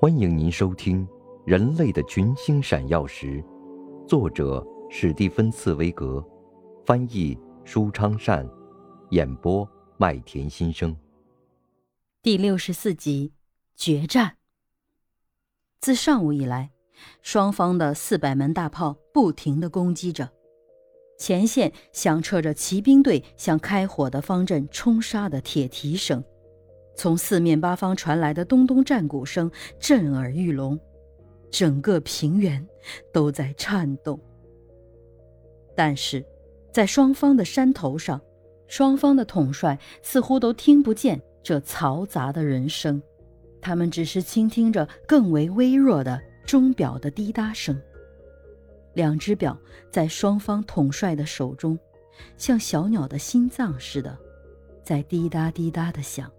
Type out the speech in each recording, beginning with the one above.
欢迎您收听《人类的群星闪耀时》，作者史蒂芬·茨威格，翻译舒昌善，演播麦田心声。第六十四集：决战。自上午以来，双方的四百门大炮不停的攻击着，前线响彻着骑兵队向开火的方阵冲杀的铁蹄声。从四面八方传来的咚咚战鼓声震耳欲聋，整个平原都在颤动。但是，在双方的山头上，双方的统帅似乎都听不见这嘈杂的人声，他们只是倾听着更为微弱的钟表的滴答声。两只表在双方统帅的手中，像小鸟的心脏似的，在滴答滴答地响。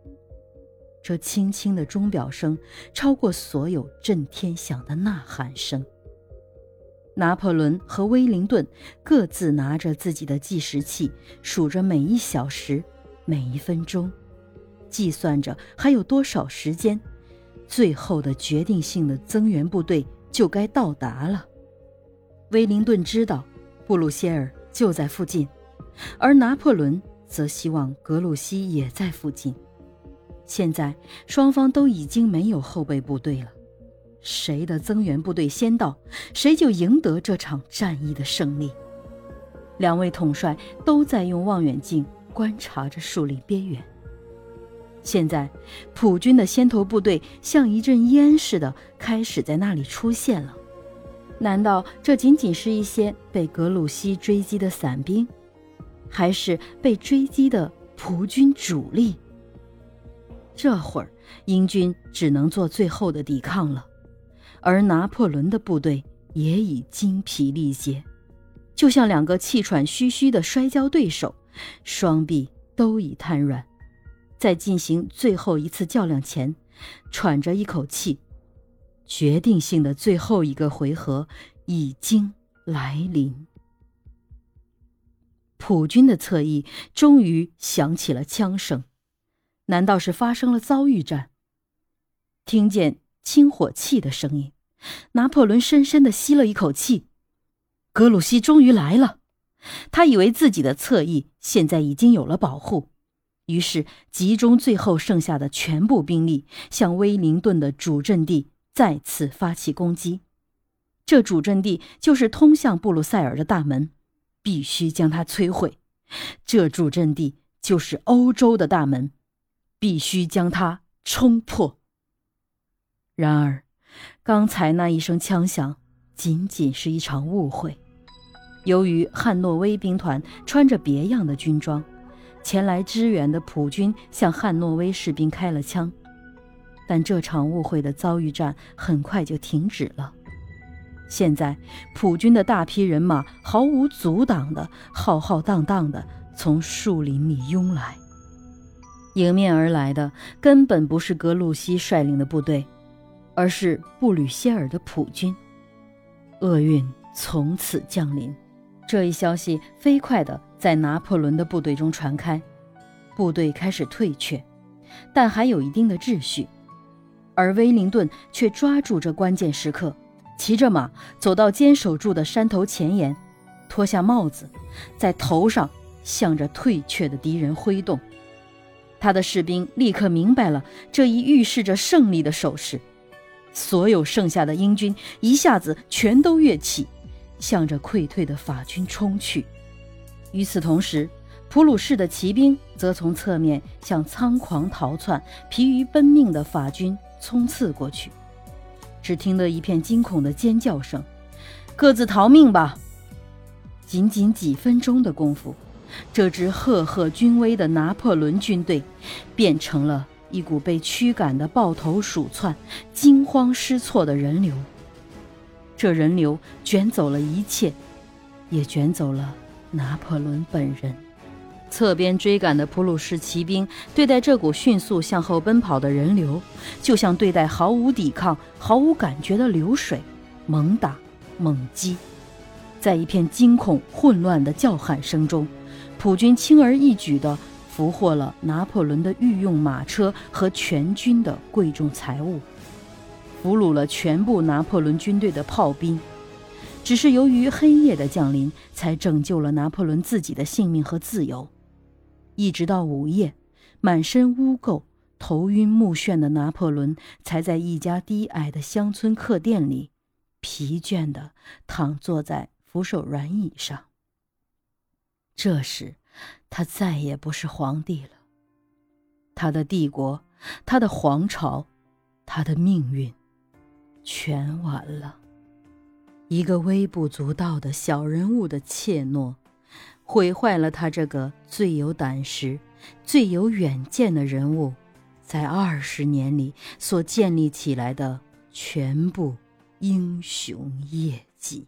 这轻轻的钟表声，超过所有震天响的呐喊声。拿破仑和威灵顿各自拿着自己的计时器，数着每一小时、每一分钟，计算着还有多少时间，最后的决定性的增援部队就该到达了。威灵顿知道布鲁歇尔就在附近，而拿破仑则希望格鲁希也在附近。现在双方都已经没有后备部队了，谁的增援部队先到，谁就赢得这场战役的胜利。两位统帅都在用望远镜观察着树林边缘。现在，普军的先头部队像一阵烟似的开始在那里出现了。难道这仅仅是一些被格鲁希追击的散兵，还是被追击的普军主力？这会儿，英军只能做最后的抵抗了，而拿破仑的部队也已精疲力竭，就像两个气喘吁吁的摔跤对手，双臂都已瘫软，在进行最后一次较量前，喘着一口气。决定性的最后一个回合已经来临，普军的侧翼终于响起了枪声。难道是发生了遭遇战？听见清火器的声音，拿破仑深深的吸了一口气。格鲁希终于来了，他以为自己的侧翼现在已经有了保护，于是集中最后剩下的全部兵力，向威灵顿的主阵地再次发起攻击。这主阵地就是通向布鲁塞尔的大门，必须将它摧毁。这主阵地就是欧洲的大门。必须将它冲破。然而，刚才那一声枪响仅仅是一场误会。由于汉诺威兵团穿着别样的军装，前来支援的普军向汉诺威士兵开了枪，但这场误会的遭遇战很快就停止了。现在，普军的大批人马毫无阻挡的浩浩荡荡的从树林里涌来。迎面而来的根本不是格鲁希率领的部队，而是布吕歇尔的普军。厄运从此降临。这一消息飞快地在拿破仑的部队中传开，部队开始退却，但还有一定的秩序。而威灵顿却抓住这关键时刻，骑着马走到坚守住的山头前沿，脱下帽子，在头上向着退却的敌人挥动。他的士兵立刻明白了这一预示着胜利的手势，所有剩下的英军一下子全都跃起，向着溃退的法军冲去。与此同时，普鲁士的骑兵则从侧面向仓皇逃窜、疲于奔命的法军冲刺过去。只听得一片惊恐的尖叫声：“各自逃命吧！”仅仅几分钟的功夫。这支赫赫军威的拿破仑军队，变成了一股被驱赶的抱头鼠窜、惊慌失措的人流。这人流卷走了一切，也卷走了拿破仑本人。侧边追赶的普鲁士骑兵对待这股迅速向后奔跑的人流，就像对待毫无抵抗、毫无感觉的流水，猛打猛击。在一片惊恐混乱的叫喊声中。普军轻而易举地俘获了拿破仑的御用马车和全军的贵重财物，俘虏了全部拿破仑军队的炮兵。只是由于黑夜的降临，才拯救了拿破仑自己的性命和自由。一直到午夜，满身污垢、头晕目眩的拿破仑，才在一家低矮的乡村客店里，疲倦地躺坐在扶手软椅上。这时，他再也不是皇帝了。他的帝国，他的皇朝，他的命运，全完了。一个微不足道的小人物的怯懦，毁坏了他这个最有胆识、最有远见的人物，在二十年里所建立起来的全部英雄业绩。